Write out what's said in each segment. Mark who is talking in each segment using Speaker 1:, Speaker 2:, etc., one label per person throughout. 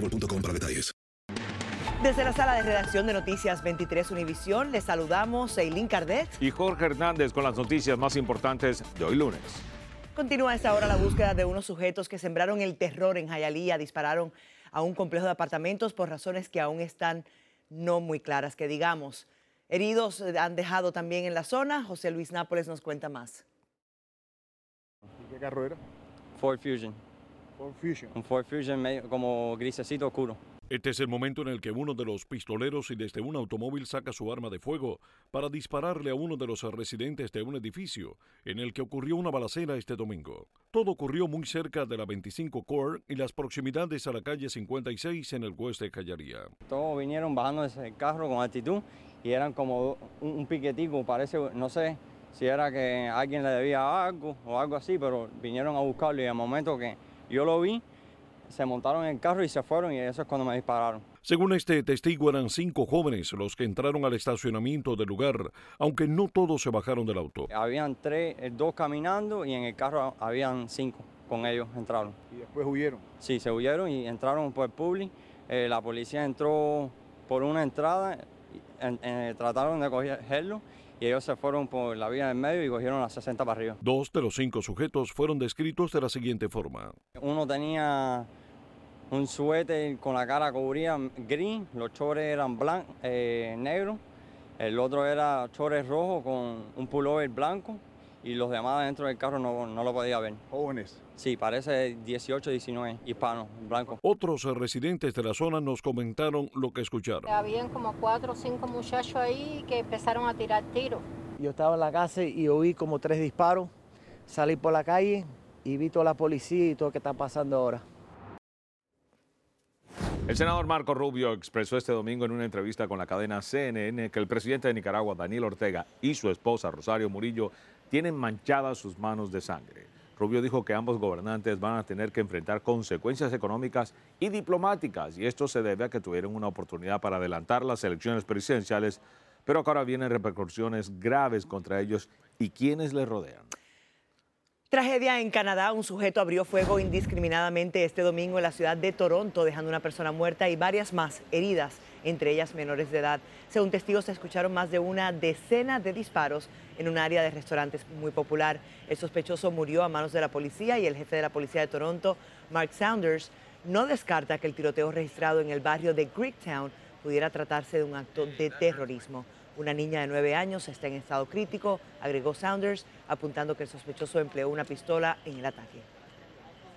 Speaker 1: boostmobile.com para detalles.
Speaker 2: Desde la sala de redacción de Noticias 23 Univisión, les saludamos Eileen Cardet.
Speaker 3: Y Jorge Hernández con las noticias más importantes de hoy lunes.
Speaker 2: Continúa a esta hora la búsqueda de unos sujetos que sembraron el terror en Hialeah, dispararon a un complejo de apartamentos por razones que aún están no muy claras, que digamos. Heridos han dejado también en la zona. José Luis Nápoles nos cuenta más.
Speaker 4: ¿Qué carro era?
Speaker 5: Ford Fusion.
Speaker 4: Ford Fusion.
Speaker 5: Un Ford Fusion medio como grisecito oscuro.
Speaker 6: Este es el momento en el que uno de los pistoleros y desde un automóvil saca su arma de fuego para dispararle a uno de los residentes de un edificio en el que ocurrió una balacera este domingo. Todo ocurrió muy cerca de la 25 Core y las proximidades a la calle 56 en el West de Callaría.
Speaker 5: Todos vinieron bajando ese carro con actitud y eran como un, un piquetico, parece, no sé si era que alguien le debía algo o algo así, pero vinieron a buscarlo y al momento que yo lo vi, se montaron en el carro y se fueron y eso es cuando me dispararon.
Speaker 6: Según este testigo, eran cinco jóvenes los que entraron al estacionamiento del lugar, aunque no todos se bajaron del auto.
Speaker 5: Habían tres, eh, dos caminando y en el carro habían cinco. Con ellos entraron.
Speaker 4: ¿Y después huyeron?
Speaker 5: Sí, se huyeron y entraron por el public. Eh, la policía entró por una entrada, en- en- trataron de cogerlo y ellos se fueron por la vía del medio y cogieron las 60 para arriba.
Speaker 6: Dos de los cinco sujetos fueron descritos de la siguiente forma.
Speaker 5: Uno tenía un suéter con la cara cubría gris, los chores eran blan- eh, negros, el otro era chores rojos con un pullover blanco y los demás dentro del carro no, no lo podía ver.
Speaker 4: ¿Jóvenes?
Speaker 5: Sí, parece 18, 19, hispanos, blancos.
Speaker 6: Otros residentes de la zona nos comentaron lo que escucharon.
Speaker 7: Habían como cuatro o cinco muchachos ahí que empezaron a tirar tiros.
Speaker 8: Yo estaba en la casa y oí como tres disparos. Salí por la calle y vi toda la policía y todo lo que está pasando ahora.
Speaker 3: El senador Marco Rubio expresó este domingo en una entrevista con la cadena CNN que el presidente de Nicaragua, Daniel Ortega, y su esposa, Rosario Murillo, tienen manchadas sus manos de sangre. Rubio dijo que ambos gobernantes van a tener que enfrentar consecuencias económicas y diplomáticas, y esto se debe a que tuvieron una oportunidad para adelantar las elecciones presidenciales, pero que ahora vienen repercusiones graves contra ellos y quienes les rodean.
Speaker 2: Tragedia en Canadá. Un sujeto abrió fuego indiscriminadamente este domingo en la ciudad de Toronto, dejando una persona muerta y varias más heridas, entre ellas menores de edad. Según testigos, se escucharon más de una decena de disparos en un área de restaurantes muy popular. El sospechoso murió a manos de la policía y el jefe de la policía de Toronto, Mark Saunders, no descarta que el tiroteo registrado en el barrio de Greektown pudiera tratarse de un acto de terrorismo. Una niña de nueve años está en estado crítico, agregó Saunders, apuntando que el sospechoso empleó una pistola en el ataque.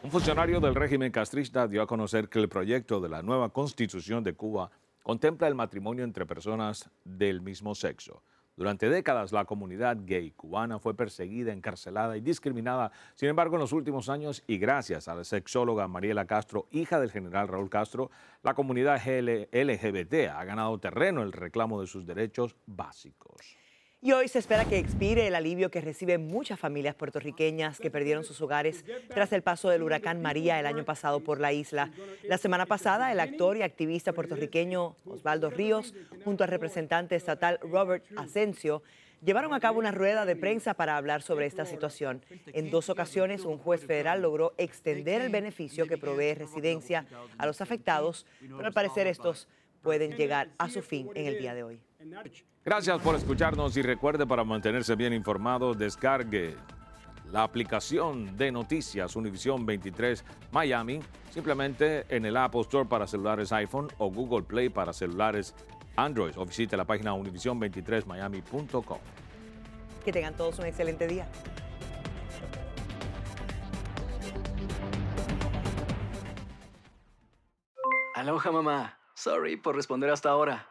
Speaker 3: Un funcionario del régimen castrista dio a conocer que el proyecto de la nueva constitución de Cuba contempla el matrimonio entre personas del mismo sexo. Durante décadas la comunidad gay cubana fue perseguida, encarcelada y discriminada. Sin embargo, en los últimos años y gracias a la sexóloga Mariela Castro, hija del general Raúl Castro, la comunidad LGBT ha ganado terreno en el reclamo de sus derechos básicos.
Speaker 2: Y hoy se espera que expire el alivio que reciben muchas familias puertorriqueñas que perdieron sus hogares tras el paso del huracán María el año pasado por la isla. La semana pasada, el actor y activista puertorriqueño Osvaldo Ríos, junto al representante estatal Robert Asensio, llevaron a cabo una rueda de prensa para hablar sobre esta situación. En dos ocasiones, un juez federal logró extender el beneficio que provee residencia a los afectados, pero al parecer estos pueden llegar a su fin en el día de hoy.
Speaker 3: Gracias por escucharnos y recuerde para mantenerse bien informado, descargue la aplicación de noticias Univision 23 Miami simplemente en el Apple Store para celulares iPhone o Google Play para celulares Android o visite la página univision23miami.com.
Speaker 2: Que tengan todos un excelente día.
Speaker 9: Aloha mamá. Sorry por responder hasta ahora.